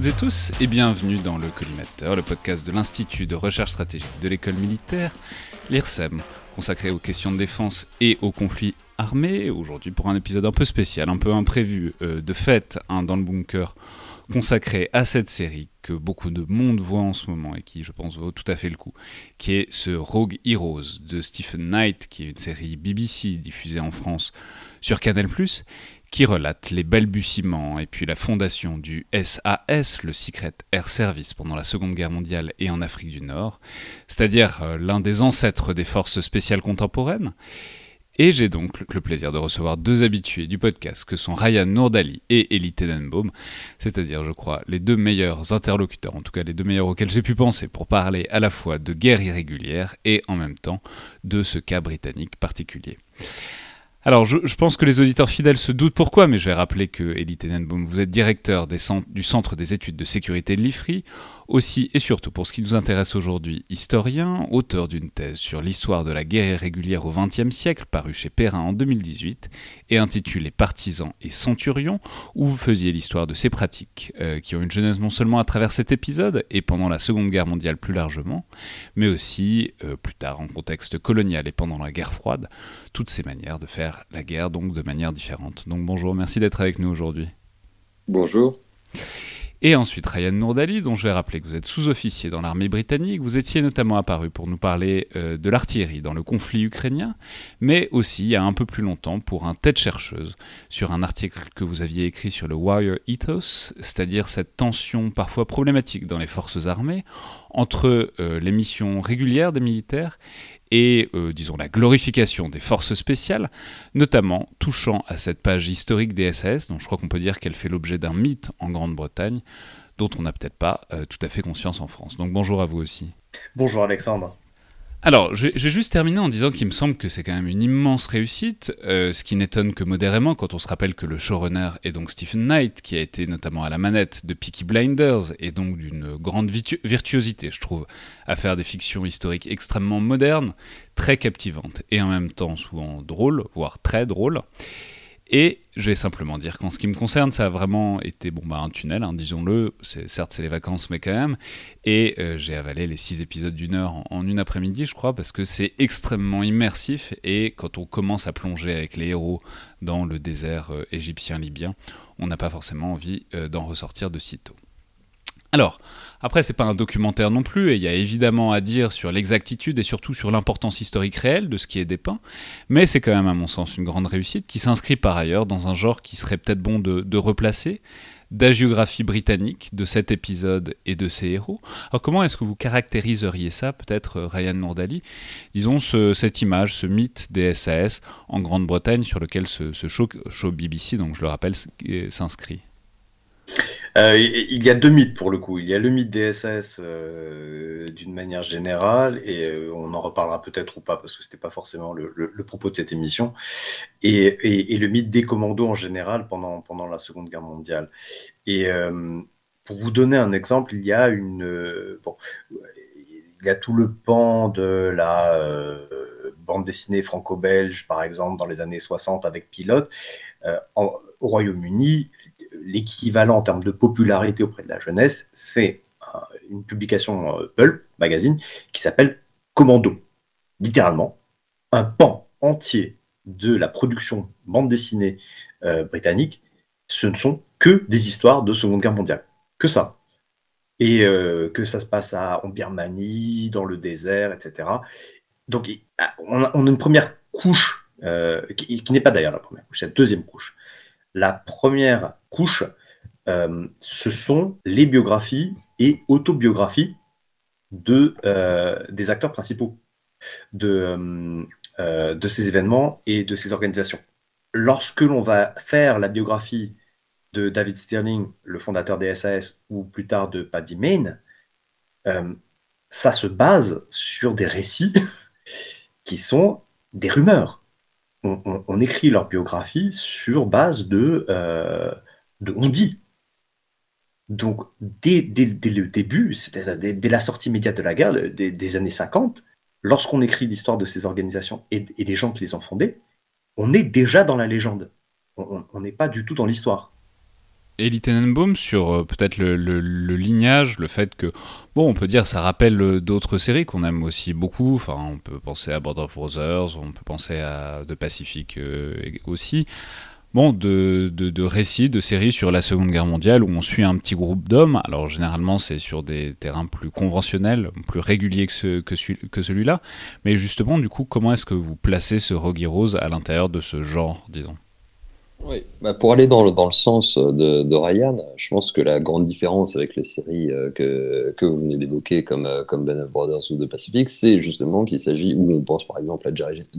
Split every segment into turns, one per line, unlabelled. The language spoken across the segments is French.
Toutes et tous et bienvenue dans le Collimateur, le podcast de l'Institut de recherche stratégique de l'école militaire, l'IRSEM, consacré aux questions de défense et aux conflits armés. Aujourd'hui pour un épisode un peu spécial, un peu imprévu, euh, de fait hein, dans le bunker, consacré à cette série que beaucoup de monde voit en ce moment et qui, je pense, vaut tout à fait le coup, qui est ce Rogue Heroes de Stephen Knight, qui est une série BBC diffusée en France sur Canal+, qui relate les balbutiements et puis la fondation du SAS, le Secret Air Service, pendant la Seconde Guerre mondiale et en Afrique du Nord, c'est-à-dire euh, l'un des ancêtres des forces spéciales contemporaines. Et j'ai donc le plaisir de recevoir deux habitués du podcast que sont Ryan Nourdali et Elie Tenenbaum, c'est-à-dire, je crois, les deux meilleurs interlocuteurs, en tout cas les deux meilleurs auxquels j'ai pu penser pour parler à la fois de guerre irrégulière et en même temps de ce cas britannique particulier. Alors, je, pense que les auditeurs fidèles se doutent pourquoi, mais je vais rappeler que Elie Tenenbaum, vous êtes directeur du Centre des études de sécurité de l'IFRI, aussi et surtout pour ce qui nous intéresse aujourd'hui, historien, auteur d'une thèse sur l'histoire de la guerre irrégulière au XXe siècle, parue chez Perrin en 2018, et intitulé Partisans et Centurions, où vous faisiez l'histoire de ces pratiques, euh, qui ont une jeunesse non seulement à travers cet épisode, et pendant la Seconde Guerre mondiale plus largement, mais aussi euh, plus tard en contexte colonial et pendant la guerre froide, toutes ces manières de faire la guerre donc de manière différente. Donc bonjour, merci d'être avec nous aujourd'hui.
Bonjour.
Et ensuite Ryan Nourdali, dont je vais rappeler que vous êtes sous-officier dans l'armée britannique. Vous étiez notamment apparu pour nous parler euh, de l'artillerie dans le conflit ukrainien, mais aussi il y a un peu plus longtemps pour un tête chercheuse sur un article que vous aviez écrit sur le Warrior Ethos, c'est-à-dire cette tension parfois problématique dans les forces armées entre euh, les missions régulières des militaires et, euh, disons, la glorification des forces spéciales, notamment touchant à cette page historique des SAS, dont je crois qu'on peut dire qu'elle fait l'objet d'un mythe en Grande-Bretagne, dont on n'a peut-être pas euh, tout à fait conscience en France. Donc bonjour à vous aussi.
Bonjour Alexandre.
Alors, j'ai juste terminé en disant qu'il me semble que c'est quand même une immense réussite, euh, ce qui n'étonne que modérément quand on se rappelle que le showrunner est donc Stephen Knight, qui a été notamment à la manette de Peaky Blinders, et donc d'une grande virtuosité, je trouve, à faire des fictions historiques extrêmement modernes, très captivantes, et en même temps souvent drôles, voire très drôles. Et je vais simplement dire qu'en ce qui me concerne, ça a vraiment été bon, bah, un tunnel, hein, disons-le. Certes, c'est les vacances, mais quand même. Et euh, j'ai avalé les six épisodes d'une heure en, une après-midi, je crois, parce que c'est extrêmement immersif. Et quand on commence à plonger avec les héros dans le désert euh, égyptien-libyen, on n'a pas forcément envie euh, d'en ressortir de sitôt. Alors, après, c'est pas un documentaire non plus, et il y a évidemment à dire sur l'exactitude et surtout sur l'importance historique réelle de ce qui est dépeint, mais c'est quand même, à mon sens, une grande réussite qui s'inscrit par ailleurs dans un genre qui serait peut-être bon de, replacer, d'agiographie britannique de cet épisode et de ses héros. Alors comment est-ce que vous caractériseriez ça, peut-être euh, Ryan Nourdali Disons cette image, ce mythe des SAS en Grande-Bretagne sur lequel ce, show, show, BBC, donc je le rappelle, s'inscrit.
Euh, il y a deux mythes pour le coup. Il y a le mythe des SAS euh, d'une manière générale, et euh, on en reparlera peut-être ou pas parce que c'était pas forcément le, propos de cette émission, et, le mythe des commandos en général pendant, pendant la Seconde Guerre mondiale. Et pour vous donner un exemple, il y a une bon, il y a tout le pan de la bande dessinée franco-belge, par exemple, dans les années 60 avec Pilote. au Royaume-Uni, l'équivalent en termes de popularité auprès de la jeunesse, c'est euh, une publication euh, Pulp magazine qui s'appelle Commando. Littéralement, un pan entier de la production bande dessinée euh, britannique, ce ne sont que des histoires de Seconde Guerre mondiale. Que ça. Et que ça se passe en Birmanie, dans le désert, etc. Donc, on a, une première couche, qui, qui n'est pas d'ailleurs la première couche, c'est la deuxième couche. La première couche, euh, ce sont les biographies et autobiographies de, euh, des acteurs principaux de, euh, de ces événements et de ces organisations. Lorsque l'on va faire la biographie de David Stirling, le fondateur des SAS, ou plus tard de Paddy Mayne, ça se base sur des récits qui sont des rumeurs on, écrit leur biographie sur base de, euh, on dit. Donc, dès, le début, c'est-à-dire dès, la sortie immédiate de la guerre, des, années 50, lorsqu'on écrit l'histoire de ces organisations et, des gens qui les ont fondées, on est déjà dans la légende. On n'est pas du tout dans l'histoire.
Elie Tenenbaum sur euh, peut-être le, lignage, le fait que, bon, on peut dire ça rappelle euh, d'autres séries qu'on aime aussi beaucoup. Enfin, on peut penser à Border of Brothers, on peut penser à The Pacific euh, aussi. Bon, de, de, récits, de séries sur la Seconde Guerre mondiale où on suit un petit groupe d'hommes. Alors généralement c'est sur des terrains plus conventionnels, plus réguliers que, que, que celui-là. Mais justement, du coup, comment est-ce que vous placez ce Rogue Rose à l'intérieur de ce genre, disons?
Oui, bah pour aller dans le, dans le sens de, de, Ryan, je pense que la grande différence avec les séries euh, que, que vous venez d'évoquer, comme, euh, comme Ben of Brothers ou The Pacific, c'est justement qu'il s'agit, où on pense par exemple à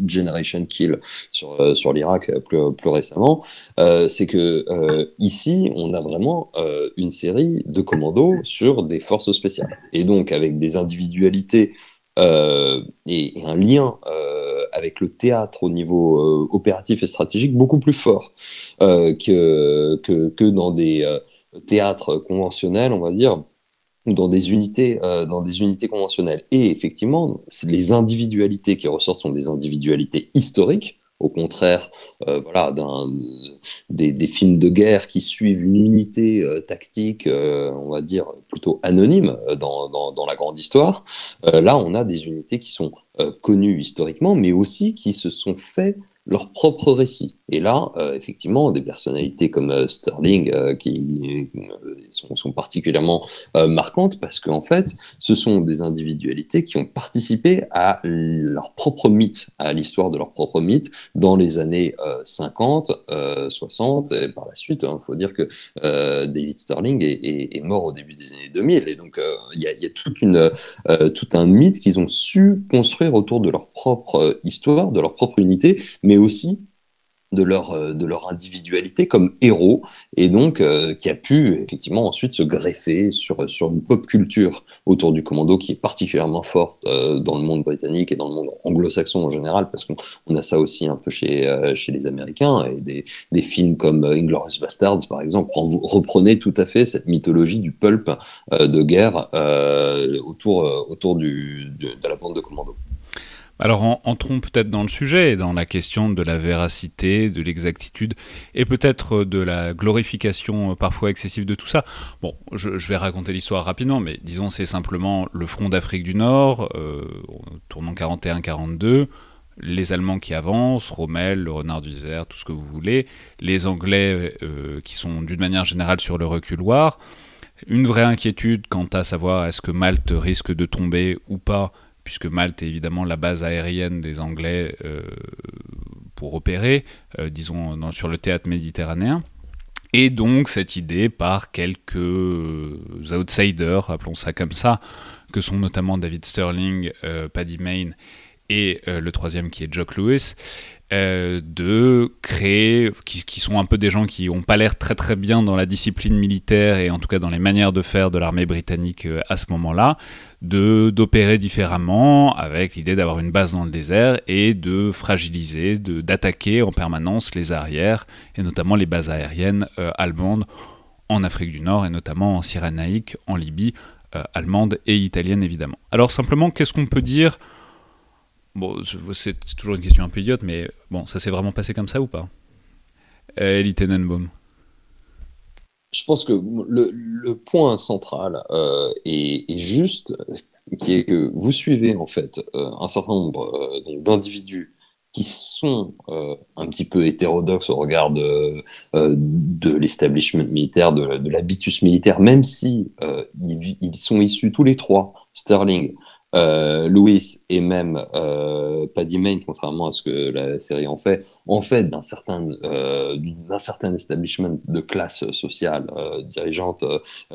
Generation Kill sur, euh, sur l'Irak plus, plus récemment, euh, c'est que euh, ici, on a vraiment une série de commandos sur des forces spéciales. Et donc avec des individualités euh, et, un lien euh, avec le théâtre au niveau euh, opératif et stratégique beaucoup plus fort que, que, dans des théâtres conventionnels, on va dire, dans des unités, dans des unités conventionnelles. Et effectivement, les individualités qui ressortent sont des individualités historiques au contraire euh, voilà, des, films de guerre qui suivent une unité euh, tactique, euh, on va dire, plutôt anonyme dans la grande histoire. là, on a des unités qui sont connues historiquement, mais aussi qui se sont fait leur propre récit. Et là, euh, effectivement, des personnalités comme euh, Sterling euh, qui sont, particulièrement marquantes parce qu'en fait, ce sont des individualités qui ont participé à leur propre mythe, à l'histoire de leur propre mythe dans les années 50, 60 et par la suite. Il hein, faut dire que David Sterling est, est, mort au début des années 2000 et donc il y a, y, a, toute une, tout un mythe qu'ils ont su construire autour de leur propre histoire, de leur propre unité, mais aussi de leur, euh, de leur individualité comme héros, et donc euh, qui a pu effectivement ensuite se greffer sur, sur une pop culture autour du commando qui est particulièrement forte euh, dans le monde britannique et dans le monde anglo-saxon en général, parce qu'on on a ça aussi un peu chez, chez les Américains, et des, des films comme Inglourious Bastards, par exemple, reprenaient tout à fait cette mythologie du pulp de guerre autour, autour du, de, de la bande de commando.
Alors entrons peut-être dans le sujet et dans la question de la véracité, de l'exactitude et peut-être de la glorification euh, parfois excessive de tout ça. Bon, je, vais raconter l'histoire rapidement, mais disons c'est simplement le front d'Afrique du Nord, euh, tournant 41-42, les Allemands qui avancent, Rommel, le renard du désert, tout ce que vous voulez, les Anglais euh, qui sont d'une manière générale sur le reculoir, une vraie inquiétude quant à savoir est-ce que Malte risque de tomber ou pas puisque Malte est évidemment la base aérienne des Anglais euh, pour opérer, euh, disons, sur le théâtre méditerranéen. Et donc cette idée par quelques euh, outsiders, appelons ça comme ça, que sont notamment David Sterling, Paddy Mayne et le troisième qui est Jock Lewis, de créer, qui, sont un peu des gens qui n'ont pas l'air très très bien dans la discipline militaire et en tout cas dans les manières de faire de l'armée britannique à ce moment-là, d'opérer différemment avec l'idée d'avoir une base dans le désert et de fragiliser, d'attaquer en permanence les arrières et notamment les bases aériennes euh, allemandes en Afrique du Nord et notamment en Cyrénaïque, en Libye, allemande et italienne évidemment. Alors simplement, qu'est-ce qu'on peut dire? Bon, c'est toujours une question un peu idiote, mais bon, ça s'est vraiment passé comme ça ou pas? Elie
je pense que le, point central euh, est, juste, qui est que vous suivez en fait euh, un certain nombre euh, d'individus qui sont un petit peu hétérodoxes au regard de, l'establishment militaire, de, l'habitus militaire, même si ils, sont issus tous les trois, Sterling, euh, Louis et même euh, Paddy Main, contrairement à ce que la série en fait, en fait d'un certain, euh, d'un certain establishment de classe sociale dirigeante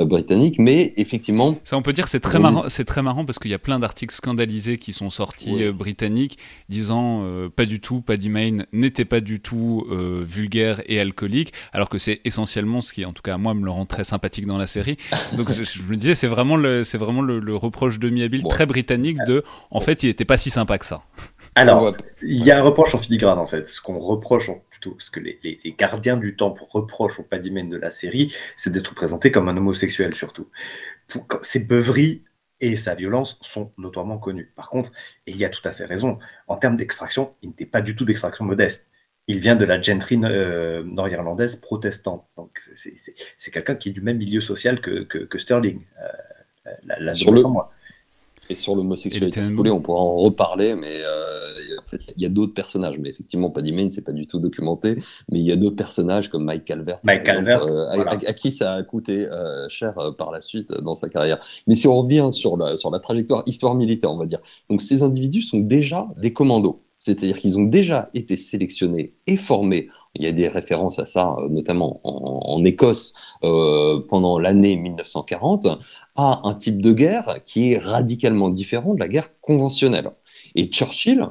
britannique, mais effectivement.
Ça, on peut dire, c'est très marrant. C'est très marrant parce qu'il y a plein d'articles scandalisés qui sont sortis britanniques disant pas du tout, Paddy Main n'était pas du tout vulgaire et alcoolique, alors que c'est essentiellement ce qui, en tout cas, moi, me le rend très sympathique dans la série. Donc, je, je, me disais, c'est vraiment le, c'est vraiment le, le reproche de Miabil très britannique de en fait il n'était pas si sympa que ça.
Alors, il y a un reproche en filigrane en fait. Ce qu'on reproche, plutôt ce que les, gardiens du temps reprochent au Padimène de la série, c'est d'être présenté comme un homosexuel surtout. Ces beuveries et sa violence sont notoirement connues. Par contre, il y a tout à fait raison, en termes d'extraction, il n'était pas du tout d'extraction modeste. il vient de la gentry nord-irlandaise protestante. Donc, c'est quelqu'un qui est du même milieu social que, que, Sterling.
la, la sur le... moi. Et sur l'homosexualité on pourra en reparler, mais euh, en fait, il y a, d'autres personnages. Mais effectivement, Paddy Mayne, c'est pas du tout documenté. Mais il y a d'autres personnages comme Mike Calvert,
Mike Calvert
euh, à, qui ça a coûté euh, cher par la suite dans sa carrière. Mais si on revient sur la, sur la trajectoire histoire militaire, on va dire. Donc ces individus sont déjà des commandos. C'est-à-dire qu'ils ont déjà été sélectionnés et formés. Il y a des références à ça, euh, notamment en, Écosse euh, pendant l'année 1940, à un type de guerre qui est radicalement différent de la guerre conventionnelle. Et Churchill,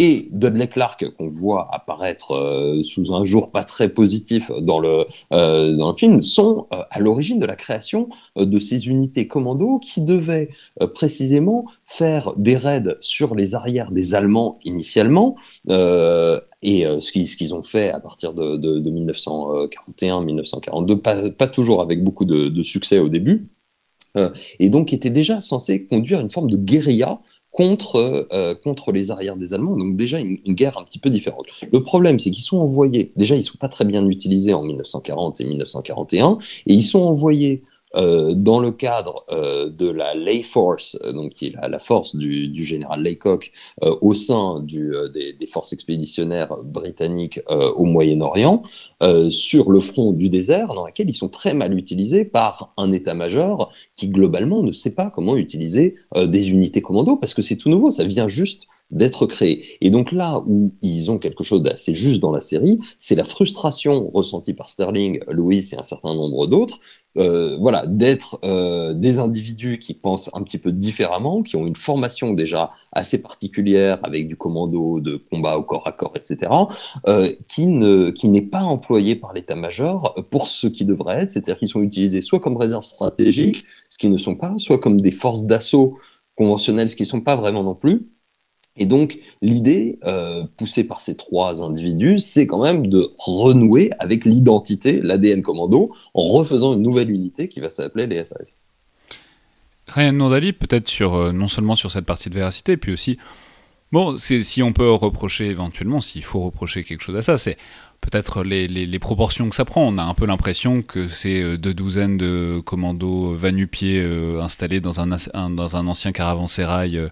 et Dudley Clark qu'on voit apparaître euh, sous un jour pas très positif dans le, euh, dans le film sont euh, à l'origine de la création de ces unités commando qui devaient précisément faire des raids sur les arrières des Allemands initialement et ce qu'ils ont fait à partir de, de, 1941-1942, pas, toujours avec beaucoup de, de succès au début, et donc étaient déjà censés conduire une forme de guérilla contre, euh, contre les arrières des Allemands, donc déjà une, une, guerre un petit peu différente. Le problème, c'est qu'ils sont envoyés, déjà ils sont pas très bien utilisés en 1940 et 1941, et ils sont envoyés euh, dans le cadre euh, de la Lay Force, euh, donc qui est la, force du, général Laycock au sein des, des, forces expéditionnaires britanniques au Moyen-Orient, sur le front du désert, dans laquelle ils sont très mal utilisés par un état-major qui globalement ne sait pas comment utiliser des unités commando, parce que c'est tout nouveau, ça vient juste d'être créé. Et donc là où ils ont quelque chose d'assez juste dans la série, c'est la frustration ressentie par Sterling, Louis et un certain nombre d'autres, euh, voilà, d'être euh, des individus qui pensent un petit peu différemment, qui ont une formation déjà assez particulière avec du commando, de combat au corps à corps, etc., euh, qui ne qui n'est pas employé par l'état-major pour ce qui devrait être, c'est-à-dire qu'ils sont utilisés soit comme réserve stratégique, ce qui ne sont pas, soit comme des forces d'assaut conventionnelles, ce qui ne sont pas vraiment non plus, et donc, l'idée euh, poussée par ces trois individus, c'est quand même de renouer avec l'identité, l'ADN commando, en refaisant une nouvelle unité qui va s'appeler les SAS.
Ryan Nourdali, peut-être sur, euh, non seulement sur cette partie de véracité, puis aussi, bon, si on peut reprocher éventuellement, s'il faut reprocher quelque chose à ça, c'est peut-être les, proportions que ça prend. On a un peu l'impression que c'est euh, deux douzaines de commandos vanupiers installés dans un, dans un ancien caravansérail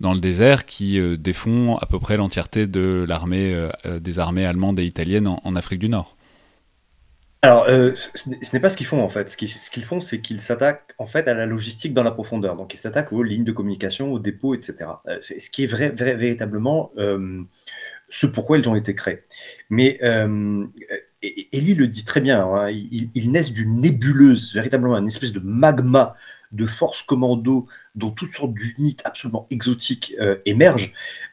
dans le désert qui euh, défont à peu près l'entièreté de l'armée euh, euh, des armées allemandes et italiennes en, Afrique du Nord.
Alors, ce n'est pas ce qu'ils font en fait. Ce qu'ils font, c'est qu'ils s'attaquent en fait à la logistique dans la profondeur. Donc, ils s'attaquent aux lignes de communication, aux dépôts, etc. c'est ce qui est vrai, véritablement ce pourquoi ils ont été créés. Mais Elie le dit très bien. Hein, ils, naissent d'une nébuleuse, véritablement une espèce de magma de forces commando dont toutes sortes d'unités absolument exotiques euh, émergent,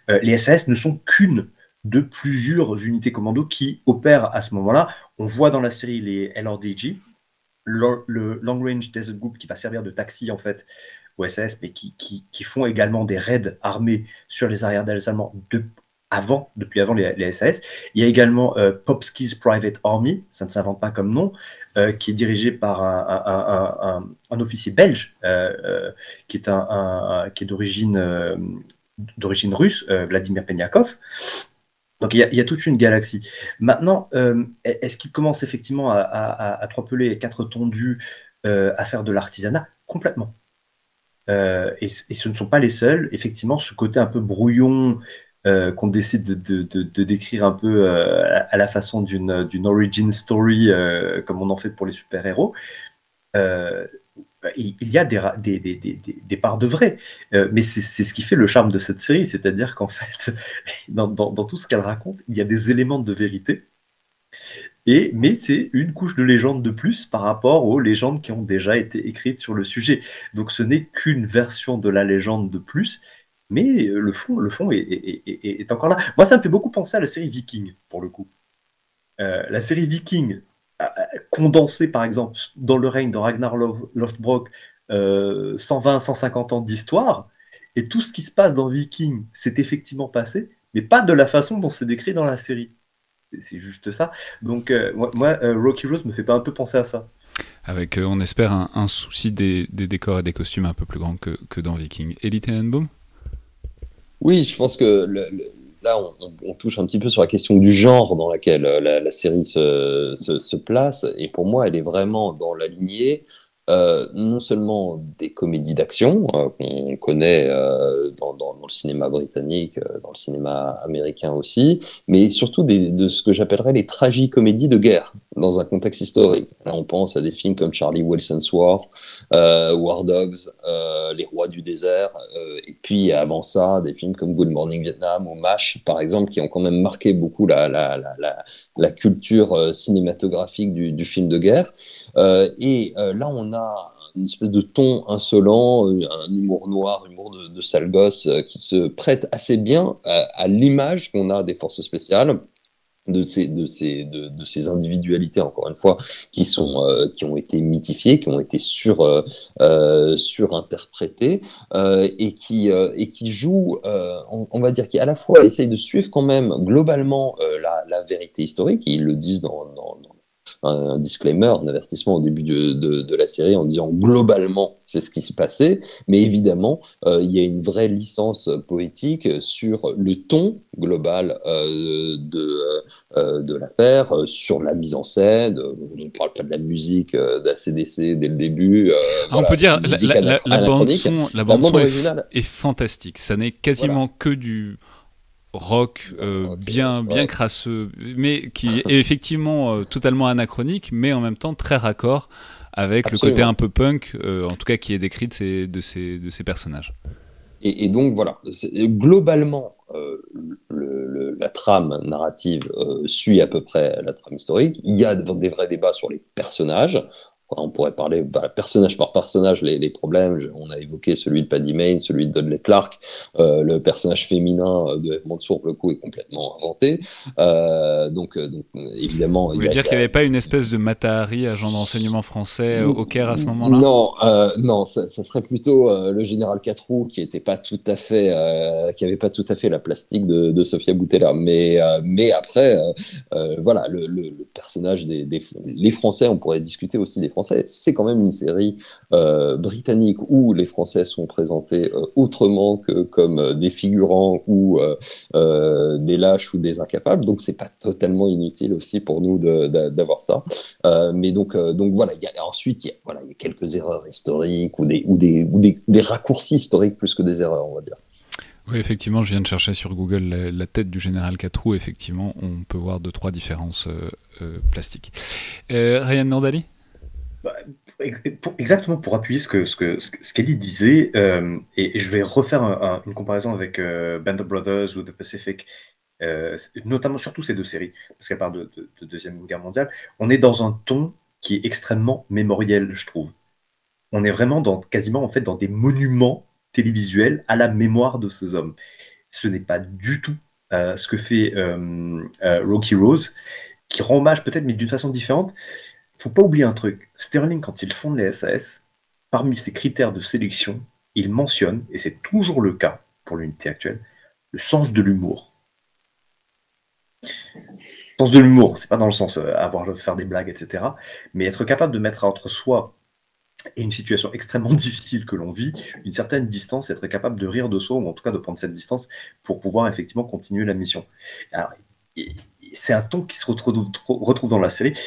euh, les SAS ne sont qu'une de plusieurs unités commando qui opèrent à ce moment-là. On voit dans la série les LRDG, le, Long Range Desert Group qui va servir de taxi en fait aux SAS, mais qui, qui, font également des raids armés sur les arrières Allemands avant, depuis avant les, SAS. Il y a également euh, Popski's Private Army, ça ne s'invente pas comme nom, euh, qui est dirigé par un, officier belge euh, qui est, un, qui est d'origine russe, Vladimir Penyakov. Donc il y, a, toute une galaxie. Maintenant, est-ce qu'il commence effectivement à, à, à trois pelés et quatre tondus à faire de l'artisanat? Complètement. et, ce ne sont pas les seuls. Effectivement, ce côté un peu brouillon, euh, qu'on décide de, décrire un peu euh, à la façon d'une origin story, euh, comme on en fait pour les super-héros, il, y a des, des, parts de vrai. mais c'est ce qui fait le charme de cette série, c'est-à-dire qu'en fait, dans, dans, tout ce qu'elle raconte, il y a des éléments de vérité. Et, mais c'est une couche de légende de plus par rapport aux légendes qui ont déjà été écrites sur le sujet. Donc ce n'est qu'une version de la légende de plus, mais euh, le fond, le fond est, encore là. Moi, ça me fait beaucoup penser à la série Viking, pour le coup. Euh, la série Viking, condensée par exemple dans le règne de Ragnar Lothbrok, 120-150 ans d'histoire, et tout ce qui se passe dans Viking s'est effectivement passé, mais pas de la façon dont c'est décrit dans la série. C'est juste ça. Donc, euh, moi, Rocky Rose me fait pas un peu penser à ça.
Avec, on espère, un, souci des, décors et des costumes un peu plus grand que, que dans Viking. Elite Tenenbaum
oui, je pense que là, on, touche un petit peu sur la question du genre dans laquelle la, série se, se, place. Et pour moi, elle est vraiment dans la lignée euh, non seulement des comédies d'action euh, qu'on connaît euh, dans, le cinéma britannique, dans le cinéma américain aussi, mais surtout de ce que j'appellerais les tragicomédies de guerre dans un contexte historique. Là, on pense à des films comme Charlie Wilson's War, War Dogs, Les Rois du désert, et puis avant ça, des films comme Good Morning Vietnam ou MASH, par exemple, qui ont quand même marqué beaucoup la, la, la, la culture cinématographique du, du, film de guerre. et là, on a une espèce de ton insolent, euh, un humour noir, humour de, de sale gosse euh, qui se prête assez bien à, l'image qu'on a des forces spéciales de ces, de, ces, de, ces individualités, encore une fois, qui, sont, euh, qui ont été mythifiées, qui ont été sur, euh, surinterprétées, et, qui, et qui jouent, on, va dire, qui à la fois essayent de suivre quand même globalement la, vérité historique, et ils le disent dans un, disclaimer, un avertissement au début de, de, la série en disant globalement c'est ce qui s'est passé, mais évidemment euh, il y a une vraie licence poétique sur le ton global euh, de, euh, de l'affaire, sur la mise en scène. On ne parle pas de la musique d'ACDC dès le début.
Ah, on peut dire la, la, la, bande son, la bande son est, fantastique. Ça n'est quasiment que du rock euh, bien bien crasseux, mais qui est effectivement euh, totalement anachronique, mais en même temps très raccord avec le côté un peu punk, euh, en tout cas qui est décrit de ces, de ces, de ces personnages.
Et, donc voilà, globalement, le, la trame narrative suit à peu près la trame historique. Il y a des vrais débats sur les personnages on pourrait parler bah, personnage par personnage les, les, problèmes. On a évoqué celui de Paddy Mayne, celui de Dudley Clark. Euh, le personnage féminin euh, de Eve Mansour, le coup, est complètement inventé. Euh, donc, donc, évidemment.
Vous voulez dire qu'il n'y avait pas une espèce de Matahari, agent d'enseignement français au Caire à ce moment-là?
Non, non, ça, ça, serait plutôt le général Catroux qui pas tout à fait, qui avait pas tout à fait la plastique de, de Sofia Boutella. Mais, mais après, voilà, le, le, le personnage des, des, les Français, on pourrait discuter aussi des Français c'est quand même une série euh, britannique où les Français sont présentés euh, autrement que comme euh, des figurants ou des lâches ou des incapables. Donc c'est pas totalement inutile aussi pour nous d'avoir ça. mais donc, voilà, ensuite il y a, quelques erreurs historiques ou des, ou, des, ou des, des raccourcis historiques plus que des erreurs, on va dire.
Oui, effectivement, je viens de chercher sur Google la, tête du général Catrou. Effectivement, on peut voir deux, trois différences plastiques. Ryan Nordali?
Exactement pour appuyer ce que ce disait, euh, et, je vais refaire une comparaison avec euh, Band of Brothers ou The Pacific, euh, notamment surtout ces deux séries, parce qu'elle parle de, de, deuxième guerre mondiale. On est dans un ton qui est extrêmement mémoriel, je trouve. On est vraiment dans quasiment en fait dans des monuments télévisuels à la mémoire de ces hommes. Ce n'est pas du tout ce que fait Rocky Rose, qui rend hommage peut-être mais d'une façon différente faut pas oublier un truc. Sterling, quand il fonde les SAS, parmi ses critères de sélection, il mentionne, et c'est toujours le cas pour l'unité actuelle, le sens de l'humour. Sens de l'humour, c'est pas dans le sens euh, avoir faire des blagues, etc. Mais être capable de mettre entre soi et une situation extrêmement difficile que l'on vit, une certaine distance, être capable de rire de soi, ou en tout cas de prendre cette distance pour pouvoir effectivement continuer la mission. C'est un ton qui se retrouve, dans la série,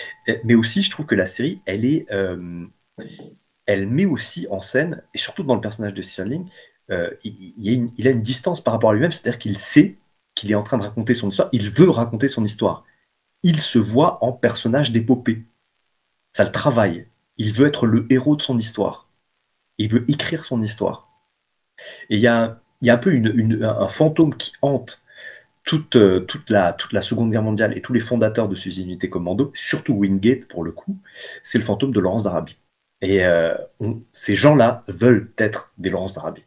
mais aussi je trouve que la série, elle est, euh, elle met aussi en scène, et surtout dans le personnage de Stirling, euh, il, a une distance par rapport à lui-même, c'est-à-dire qu'il sait qu'il est en train de raconter son histoire, il veut raconter son histoire. Il se voit en personnage d'épopée. Ça le travaille. Il veut être le héros de son histoire. Il veut écrire son histoire. Et il y a, un peu un fantôme qui hante toute, euh, toute, la, Seconde Guerre mondiale et tous les fondateurs de ces unités commando, surtout Wingate pour le coup, c'est le fantôme de Laurence d'Arabie. Et euh, ces gens-là veulent être des Laurence d'Arabie.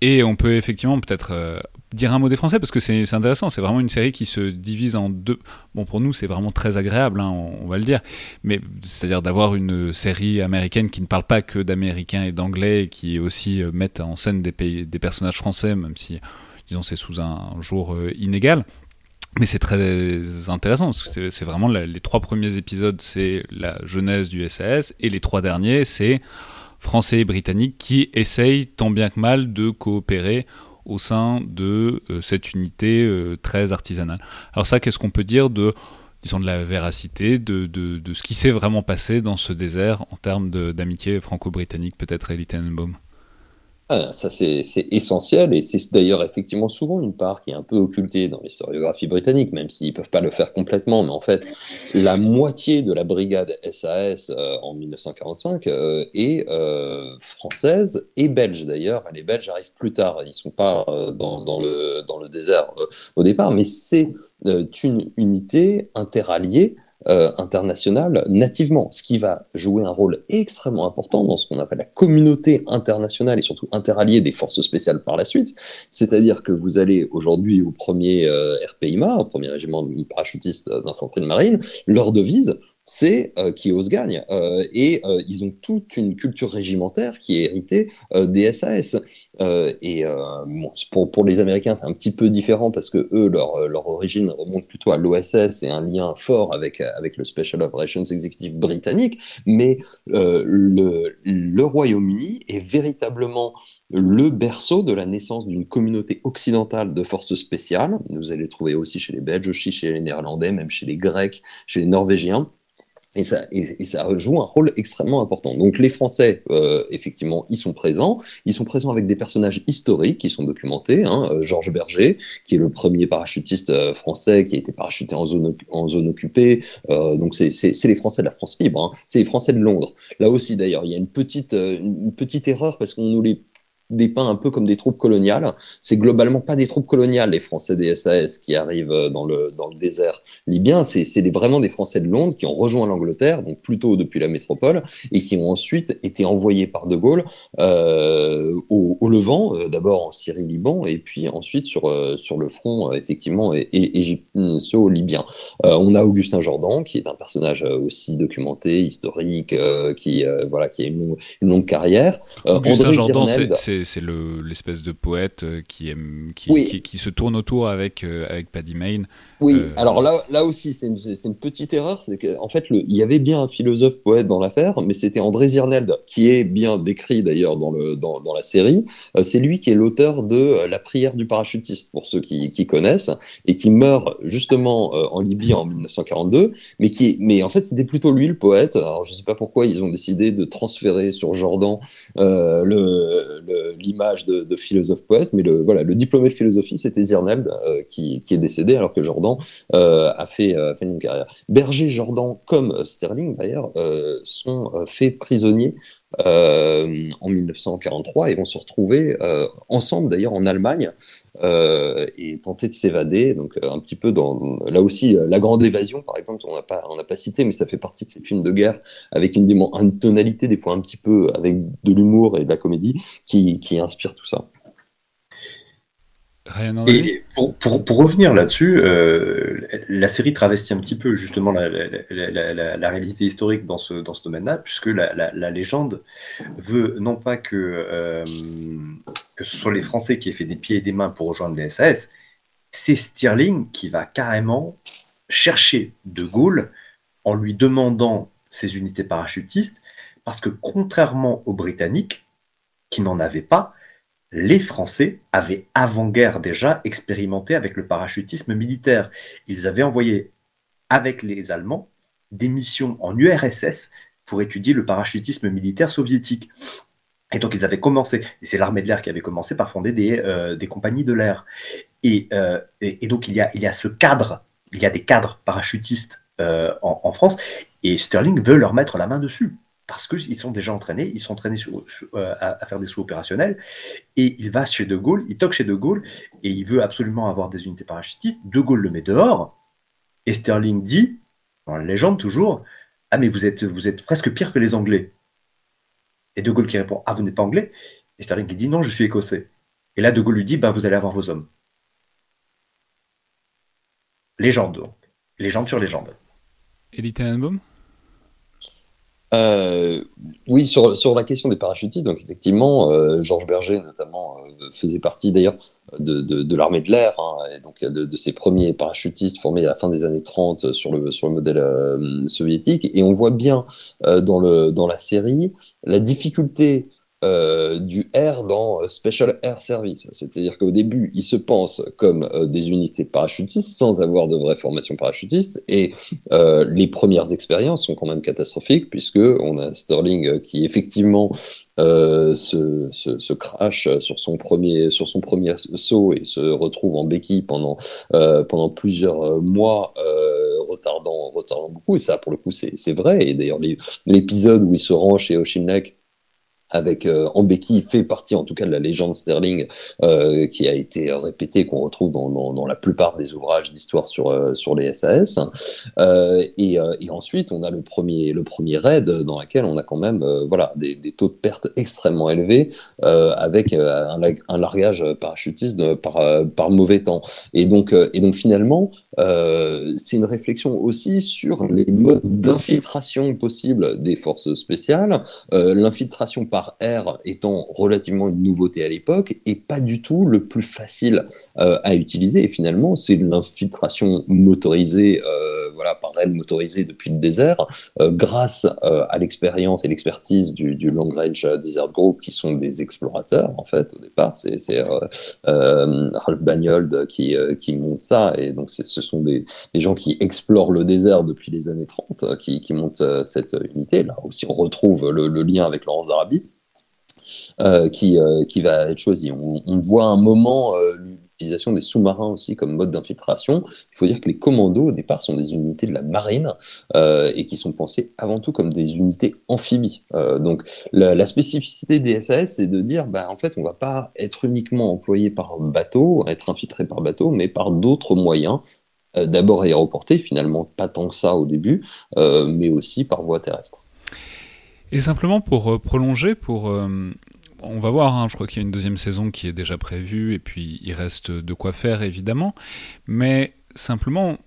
Et on peut effectivement peut-être euh, dire un mot des Français parce que c'est intéressant. C'est vraiment une série qui se divise en deux. Bon, pour nous, c'est vraiment très agréable, hein, on, va le dire. Mais c'est-à-dire d'avoir une série américaine qui ne parle pas que d'américains et d'anglais, qui aussi met en scène des personnages français, même si disons c'est sous un jour euh, inégal. Mais c'est très intéressant, parce que c'est vraiment les trois premiers épisodes, c'est la jeunesse du SAS, et les trois derniers, c'est Français et Britanniques qui essayent tant bien que mal de coopérer au sein de cette unité très artisanale. Alors ça, qu'est-ce qu'on peut dire de la véracité, de, de, ce qui s'est vraiment passé dans ce désert en termes d'amitié franco-britannique, peut-être, Elie Tenenbaum
ah, ça, c'est essentiel, et c'est d'ailleurs effectivement souvent une part qui est un peu occultée dans l'historiographie britannique, même s'ils ne peuvent pas le faire complètement. Mais en fait, la moitié de la brigade SAS euh, en 1945 euh, est euh, française et belge d'ailleurs. Les Belges arrivent plus tard, ils ne sont pas dans, le désert au départ, mais c'est une unité interalliée euh, internationale nativement, ce qui va jouer un rôle extrêmement important dans ce qu'on appelle la communauté internationale et surtout interalliée des forces spéciales par la suite. C'est-à-dire que vous allez aujourd'hui au premier euh, RPIMA, au premier régiment de parachutistes d'infanterie de marine, leur devise, c'est euh, qui ose gagne. Euh, et euh, ils ont toute une culture régimentaire qui est héritée des SAS. et pour, pour, les Américains, c'est un petit peu différent parce que eux, leur, leur origine remonte plutôt à l'OSS et un lien fort avec, avec le Special Operations Executive britannique. Mais le, Royaume-Uni est véritablement le berceau de la naissance d'une communauté occidentale de forces spéciales. Vous allez le trouver aussi chez les Belges, chez les Néerlandais, même chez les Grecs, chez les Norvégiens. Et ça, joue un rôle extrêmement important. Donc les Français, euh, effectivement, ils sont présents. Ils sont présents avec des personnages historiques qui sont documentés. Hein. Euh, Georges Berger, qui est le premier parachutiste euh, français qui a été parachuté en zone, occupée. Donc c'est les Français de la France libre. Hein. C'est les Français de Londres. Là aussi, d'ailleurs, il y a une petite, une petite erreur parce qu'on nous les dépeint un peu comme des troupes coloniales. C'est globalement pas des troupes coloniales, les Français des SAS qui arrivent euh, dans le, dans le désert libyen. C'est vraiment des Français de Londres qui ont rejoint l'Angleterre, donc plutôt depuis la métropole, et qui ont ensuite été envoyés par De Gaulle euh, au, au, Levant, euh, d'abord en Syrie, Liban, et puis ensuite sur, euh, sur le front, effectivement, égyptio-libyen. on a Augustin Jordan, qui est un personnage aussi documenté, historique, qui, voilà, qui a une, une longue carrière.
Augustin Jordan, c'est c'est l'espèce de poète euh, qui, aime, qui, qui, se tourne autour avec, euh, avec Paddy Mayne.
Oui, euh, alors là, là aussi, c'est une, une, petite erreur. C'est qu'en fait, le, il y avait bien un philosophe poète dans l'affaire, mais c'était André Zirneld, qui est bien décrit d'ailleurs dans, dans, dans la série. c'est lui qui est l'auteur de La prière du parachutiste, pour ceux qui, qui connaissent, et qui meurt justement en Libye en 1942. Mais, qui, mais en fait, c'était plutôt lui le poète. Alors, je ne sais pas pourquoi ils ont décidé de transférer sur Jordan le, le l'image de, philosophe poète, mais le, voilà, le diplômé de philosophie, c'était Zirneld euh, qui, est décédé alors que Jordan euh, a, fait, euh, une carrière. Berger, Jordan, comme Sterling d'ailleurs, sont faits prisonniers en 1943 et vont se retrouver ensemble d'ailleurs en Allemagne et tenter de s'évader. Donc un petit peu dans là aussi la grande évasion par exemple on n'a pas on n'a pas cité mais ça fait partie de ces films de guerre avec une, une tonalité des fois un petit peu avec de l'humour et de la comédie qui, qui inspire tout ça.
Et pour, pour, pour revenir là-dessus, euh, la série travestit un petit peu justement la, réalité historique dans ce, dans ce domaine-là, puisque la, légende veut non pas que, euh, que ce soit les Français qui aient fait des pieds et des mains pour rejoindre les SAS, c'est Stirling qui va carrément chercher De Gaulle en lui demandant ses unités parachutistes, parce que contrairement aux Britanniques, qui n'en avaient pas, les Français avaient avant-guerre déjà expérimenté avec le parachutisme militaire. Ils avaient envoyé avec les Allemands des missions en URSS pour étudier le parachutisme militaire soviétique. Et donc ils avaient commencé, c'est l'armée de l'air qui avait commencé par fonder des, euh, compagnies de l'air. Euh, et, et, donc il y, a, ce cadre, il y a des cadres parachutistes euh, en France, et Sterling veut leur mettre la main dessus parce qu'ils sont déjà entraînés, ils sont entraînés euh, à, faire des sauts opérationnels, et il va chez De Gaulle, il toque chez De Gaulle, et il veut absolument avoir des unités parachutistes. De Gaulle le met dehors, et Sterling dit, dans la légende toujours, ah mais vous êtes, presque pire que les Anglais. Et De Gaulle qui répond, ah vous n'êtes pas anglais? Et Sterling qui dit, non, je suis écossais. Et là, De Gaulle lui dit, bah, vous allez avoir vos hommes. Légende, donc. Légende sur légende.
Album
euh, oui, sur, sur la question des parachutistes, donc effectivement, euh, Georges Berger notamment euh, faisait partie d'ailleurs de, l'armée de l'air, hein, et donc de, de, premiers parachutistes formés à la fin des années 30 sur le, sur le modèle soviétique. Et on voit bien dans, le, dans la série la difficulté euh, du R dans euh, Special Air Service. C'est-à-dire qu'au début, ils se pensent comme euh, des unités parachutistes sans avoir de vraie formation parachutiste. Et les premières expériences sont quand même catastrophiques puisque on a Sterling qui effectivement se, se, crache sur son premier sur son premier saut et se retrouve en béquille pendant pendant plusieurs mois retardant retardant beaucoup et ça pour le coup c'est vrai et d'ailleurs l'épisode où il se rend chez Oshimnek avec euh, béquille fait partie en tout cas de la légende Sterling euh, qui a été répétée qu'on retrouve dans, dans, dans, la plupart des ouvrages d'histoire sur euh, sur les SAS euh, et, euh, et, ensuite on a le premier le premier raid dans lequel on a quand même voilà des, des, taux de perte extrêmement élevés avec un, un, largage parachutiste par par mauvais temps. Et donc et donc finalement c'est une réflexion aussi sur les modes d'infiltration possibles des forces spéciales l'infiltration par par R étant relativement une nouveauté à l'époque et pas du tout le plus facile euh, à utiliser. Et finalement, c'est l'infiltration motorisée, euh, voilà, par elle motorisée depuis le désert, euh, grâce à l'expérience et l'expertise du, Long Range Desert Group, qui sont des explorateurs en fait au départ. C'est Ralph Bagnold qui, qui monte ça, et donc ce sont des, gens qui explorent le désert depuis les années 30 qui, qui montent cette unité. Là aussi, on retrouve le, lien avec Laurence d'Arabie. Euh, qui, euh, va être choisi. On, voit un moment euh, l'utilisation des sous-marins aussi comme mode d'infiltration. Il faut dire que les commandos au départ sont des unités de la marine et qui sont pensées avant tout comme des unités amphibies. donc la, spécificité des SAS, c'est de dire, bah, en fait, on va pas être uniquement employé par bateau, être infiltré par bateau, mais par d'autres moyens. D'abord aéroporté, finalement pas tant que ça au début, mais aussi par voie terrestre.
Et simplement pour euh, prolonger, pour euh, on va voir, hein, je crois qu'il y a une deuxième saison qui est déjà prévue, et puis il reste de quoi faire évidemment, mais simplement,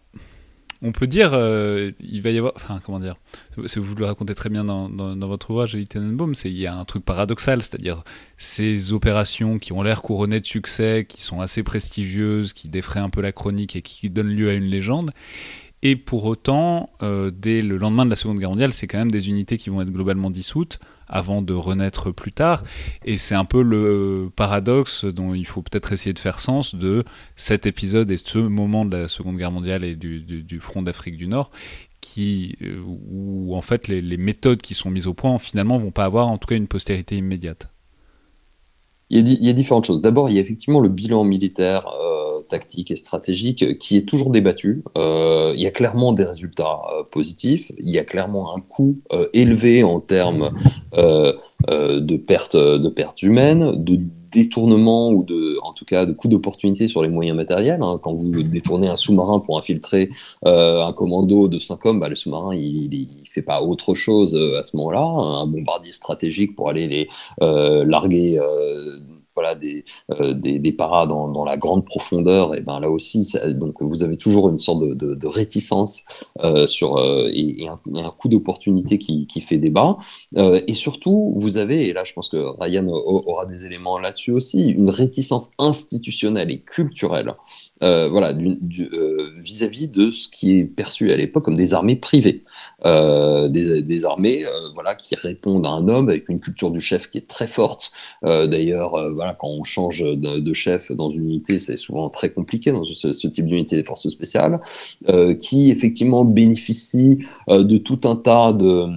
on peut dire, euh, il va y avoir, enfin comment dire, vous le racontez très bien dans, votre ouvrage, Tenenbaum, c'est il y a un truc paradoxal, c'est-à-dire ces opérations qui ont l'air couronnées de succès, qui sont assez prestigieuses, qui défraient un peu la chronique et qui donnent lieu à une légende, et pour autant, euh, dès le lendemain de la Seconde Guerre mondiale, c'est quand même des unités qui vont être globalement dissoutes avant de renaître plus tard. Et c'est un peu le paradoxe dont il faut peut-être essayer de faire sens de cet épisode et ce moment de la Seconde Guerre mondiale et du, front d'Afrique du Nord, qui, euh, où en fait les, méthodes qui sont mises au point finalement vont pas avoir en tout cas une postérité immédiate.
Il y a, différentes choses. D'abord, il y a effectivement le bilan militaire. Euh, tactique et stratégique qui est toujours débattu. Euh, il y a clairement des résultats euh, positifs, il y a clairement un coût euh, élevé en termes de pertes de pertes humaines, de détournement ou de, en tout cas, de coûts d'opportunité sur les moyens matériels. Hein. Quand vous détournez un sous-marin pour infiltrer un commando de 5 hommes, bah, le sous-marin, il, ne fait pas autre chose à ce moment-là. Un bombardier stratégique pour aller les larguer voilà, des, euh, paras dans, la grande profondeur, et ben là aussi, donc vous avez toujours une sorte de, réticence euh, sur, euh, et, un, coup d'opportunité qui, qui, fait débat. Et surtout, vous avez, et là je pense que Ryan aura des éléments là-dessus aussi, une réticence institutionnelle et culturelle euh, voilà, euh, vis-à-vis de ce qui est perçu à l'époque comme des armées privées, euh, des, armées voilà, qui répondent à un homme avec une culture du chef qui est très forte. D'ailleurs, voilà, quand on change de, de, chef dans une unité, c'est souvent très compliqué dans ce, ce type d'unité des forces spéciales, qui effectivement bénéficie de tout un tas de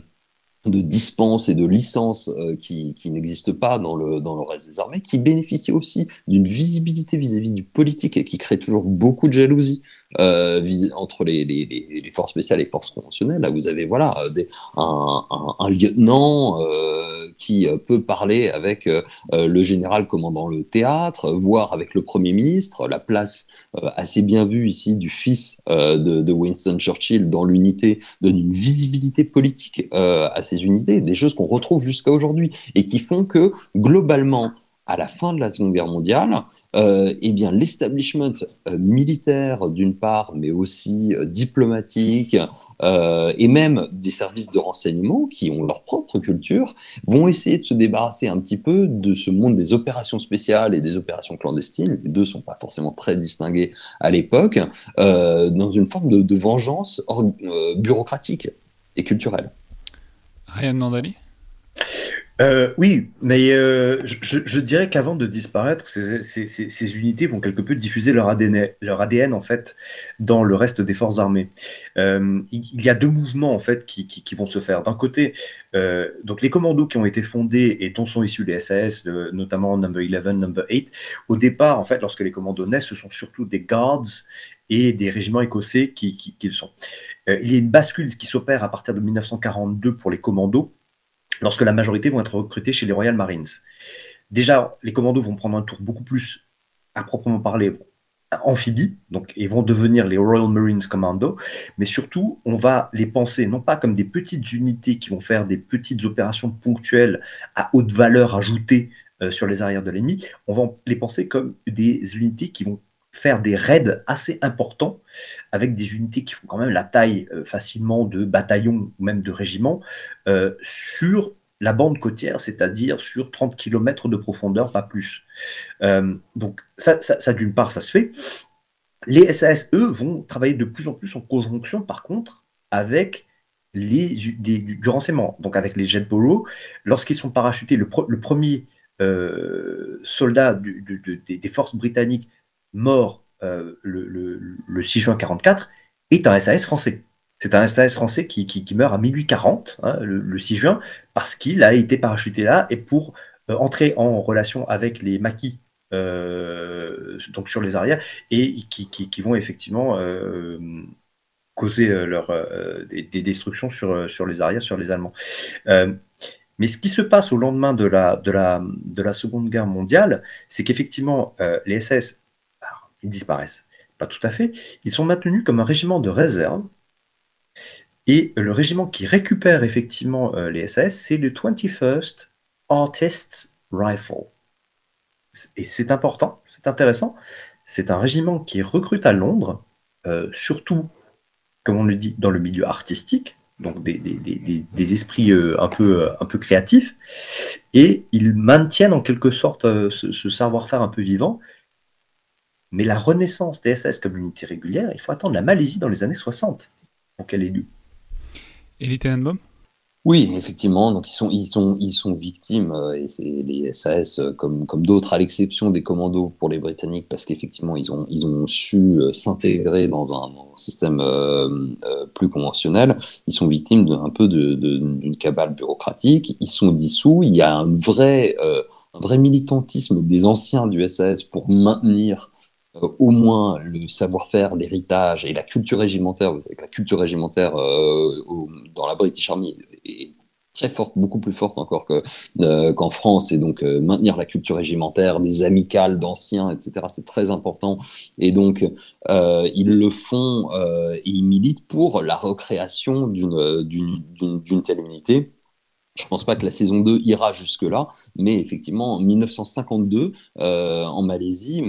de dispenses et de licences euh, qui, qui n'existent pas dans le, dans le reste des armées, qui bénéficient aussi d'une visibilité vis-à-vis du politique et qui crée toujours beaucoup de jalousie euh, entre les, forces spéciales et les forces conventionnelles. Là, vous avez voilà euh, un, lieutenant qui euh, peut parler avec le général commandant le théâtre, voire avec le premier ministre. La place assez bien vue ici du fils de, Winston Churchill dans l'unité donne une visibilité politique à ces unités, des choses qu'on retrouve jusqu'à aujourd'hui et qui font que globalement à la fin de la Seconde Guerre mondiale, euh, eh bien l'establishment euh, militaire d'une part, mais aussi euh, diplomatique euh, et même des services de renseignement qui ont leur propre culture vont essayer de se débarrasser un petit peu de ce monde des opérations spéciales et des opérations clandestines. Les deux sont pas forcément très distingués à l'époque, euh, dans une forme de, vengeance bureaucratique et culturelle.
Ryan Nandali?
Euh, oui, mais euh, je, dirais qu'avant de disparaître, ces, unités vont quelque peu diffuser leur ADN, leur ADN en fait dans le reste des forces armées. Euh, il y a deux mouvements en fait qui, vont se faire. D'un côté, donc les commandos qui ont été fondés et dont sont issus les SAS, notamment Number 11, Number 8. Au départ, en fait, lorsque les commandos naissent, ce sont surtout des guards et des régiments écossais qui, qui, qui le sont. il y a une bascule qui s'opère à partir de 1942 pour les commandos lorsque la majorité vont être recrutés chez les Royal Marines. Déjà, les commandos vont prendre un tour beaucoup plus, à proprement parler, amphibie, donc ils vont devenir les Royal Marines Commando, mais surtout, on va les penser non pas comme des petites unités qui vont faire des petites opérations ponctuelles à haute valeur ajoutée euh, sur les arrières de l'ennemi, on va les penser comme des unités qui vont faire des raids assez importants avec des unités qui font quand même la taille euh, facilement de bataillons ou même de régiments euh, sur la bande côtière, c'est-à-dire sur 30 km de profondeur, pas plus. Euh, donc ça, d'une part, ça se fait. Les SAS, eux, vont travailler de plus en plus en conjonction, par contre, avec les, du, renseignement, donc avec les jet lorsqu'ils sont parachutés, le, premier soldat des forces britanniques mort euh, le, 6 juin 44 est un SAS français. C'est un SAS français qui, meurt à minuit 40, hein, le, 6 juin, parce qu'il a été parachuté là et pour euh, entrer en relation avec les maquis euh, donc sur les arrières et qui, vont effectivement causer leur, des, destructions sur, sur les arrières, sur les Allemands. mais ce qui se passe au lendemain de la, de la, de la Seconde Guerre mondiale, c'est qu'effectivement, les SS disparaissent. Pas tout à fait. Ils sont maintenus comme un régiment de réserve. Et le régiment qui récupère effectivement euh, les SAS, c'est le 21st Artists Rifle. Et c'est important, c'est intéressant. C'est un régiment qui recrute à Londres, euh, surtout, comme on le dit, dans le milieu artistique, donc des, des, esprits euh, un, peu, un peu créatifs, et ils maintiennent en quelque sorte ce savoir-faire un peu vivant, mais la renaissance des SS comme unité régulière, il faut attendre la Malaisie dans les années 60 pour qu'elle ait lieu.
Et les Tenenbaum
oui, effectivement. Donc ils sont, ils sont, ils sont victimes, euh, et c'est les SAS euh, comme, comme d'autres, à l'exception des commandos pour les Britanniques, parce qu'effectivement ils ont, ils ont su euh, s'intégrer dans un, système plus conventionnel. Ils sont victimes d'un peu d'une cabale bureaucratique. Ils sont dissous. Il y a un vrai, un vrai militantisme des anciens du SAS pour maintenir euh, au moins le savoir-faire, l'héritage et la culture régimentaire. Vous savez que la culture régimentaire euh, dans la British Army est très forte, beaucoup plus forte encore euh, qu'en France, et donc maintenir la culture régimentaire, des amicales d'anciens, etc., c'est très important. Et donc, ils le font et ils militent pour la recréation d'une telle unité je pense pas que la saison 2 ira jusque-là, mais effectivement, en 1952, euh, en Malaisie, euh,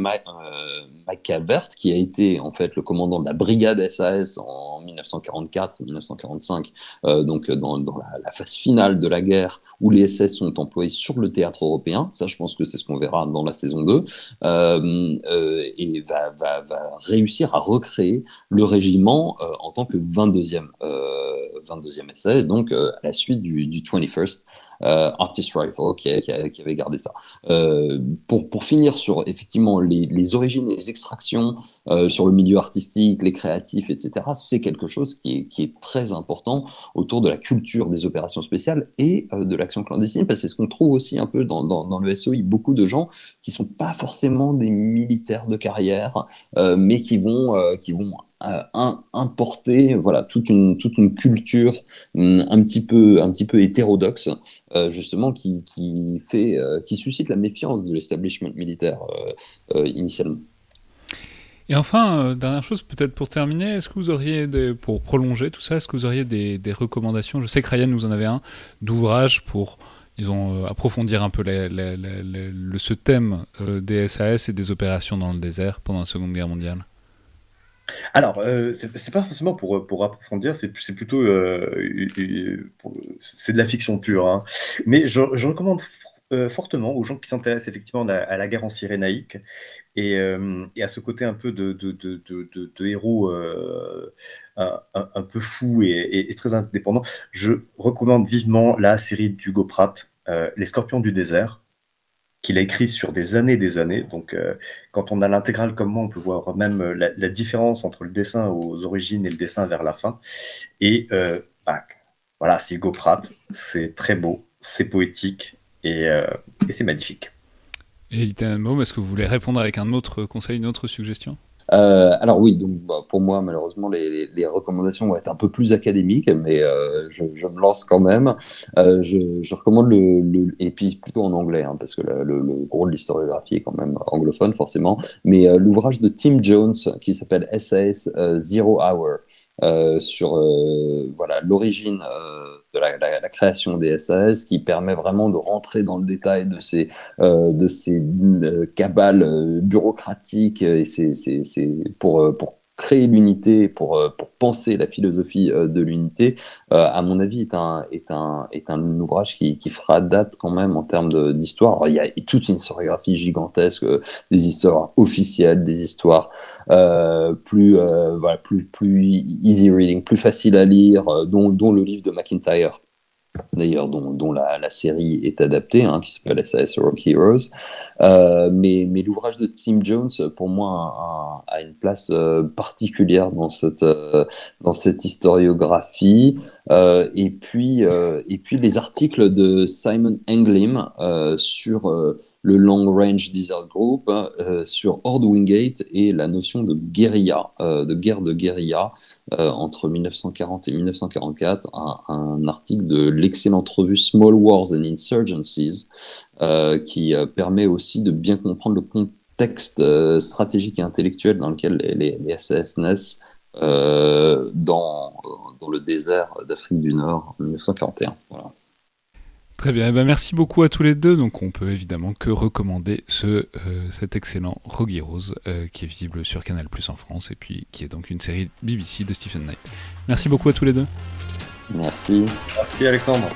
Mike Calvert, qui a été en fait le commandant de la brigade SAS en 1944-1945, euh, donc dans, la, phase finale de la guerre, où les SS sont employés sur le théâtre européen, ça je pense que c'est ce qu'on verra dans la saison 2, et va, réussir à recréer le régiment en tant que 22e, 22e SS, donc à la suite du, du 21 first euh, Artist Rifle qui, avait gardé ça. Euh, pour, pour finir sur effectivement les, les origines, les extractions, euh, sur le milieu artistique, les créatifs, etc., c'est quelque chose qui est, qui est, très important autour de la culture des opérations spéciales et de l'action clandestine, parce que c'est ce qu'on trouve aussi un peu dans, dans, le SOI, beaucoup de gens qui sont pas forcément des militaires de carrière, mais qui vont, qui vont importer voilà toute une toute une culture mm, un petit peu un petit peu hétérodoxe euh, justement qui, qui fait euh, qui suscite la méfiance de l'establishment militaire euh, initialement.
Et enfin, dernière chose, peut-être pour terminer, est-ce que vous auriez, des, pour prolonger tout ça, est-ce que vous auriez des, des recommandations? Je sais que Ryan nous en avait un, d'ouvrage pour, disons, approfondir un peu le, ce thème des SAS et des opérations dans le désert pendant la Seconde Guerre mondiale.
Alors, euh, c'est pas forcément pour, pour approfondir, c'est plutôt euh, c'est de la fiction pure. Hein. Mais je, recommande euh, fortement aux gens qui s'intéressent effectivement à, la guerre en Cyrénaïque et, et, à ce côté un peu de, de, de, héros un, peu fou et, très indépendant. Je recommande vivement la série d'Hugo Pratt Les Scorpions du désert, qu'il a écrit sur des années des années. Donc, quand on a l'intégrale comme moi, on peut voir même la, différence entre le dessin aux origines et le dessin vers la fin. Et bah, voilà, c'est Hugo Pratt, c'est très beau, c'est poétique et, c'est magnifique.
Et mot, est-ce que vous voulez répondre avec un autre conseil, une autre suggestion?
Euh, alors oui, donc bah, pour moi malheureusement les, les, recommandations vont être un peu plus académiques, mais euh, je, je, me lance quand même. Euh, je, je, recommande le, le, et puis plutôt en anglais hein, parce que le, le, gros de l'historiographie est quand même anglophone forcément, mais euh, l'ouvrage de Tim Jones qui s'appelle SAS euh, Zero Hour. Euh, sur voilà l'origine euh, de la, création des SAS, qui permet vraiment de rentrer dans le détail de ces de ces cabales bureaucratiques et c'est pour créer l'unité, pour, euh, pour penser la philosophie euh, de l'unité, euh, à mon avis, est un, est un, est un ouvrage qui, qui fera date quand même en termes d'histoire. Il y a toute une historiographie gigantesque, des histoires officielles, des histoires euh, plus, euh, voilà, plus, plus easy reading, plus facile à lire, dont, dont le livre de McIntyre d'ailleurs dont, la, série est adaptée, hein, qui s'appelle SAS Rock Heroes. Euh, mais l'ouvrage de Tim Jones, pour moi, a, une place euh, particulière dans cette, euh, historiographie. Et, puis, et puis les articles de Simon Englim sur le Long Range Desert Group, hein, sur Horde Wingate et la notion de guérilla, de guerre de guérilla entre 1940 et 1944, un, article de l'excellente revue Small Wars and Insurgencies, euh, qui euh, permet aussi de bien comprendre le contexte euh, stratégique et intellectuel dans lequel les, les, SAS naissent dans, dans le désert d'Afrique du Nord en 1941. Voilà.
Très bien, eh ben merci beaucoup à tous les deux. Donc on peut évidemment que recommander ce, euh, cet excellent Rogue Heroes euh, qui est visible sur Canal Plus en France et puis qui est donc une série BBC de Stephen Knight. Merci beaucoup à tous les deux.
Merci.
Merci Alexandre.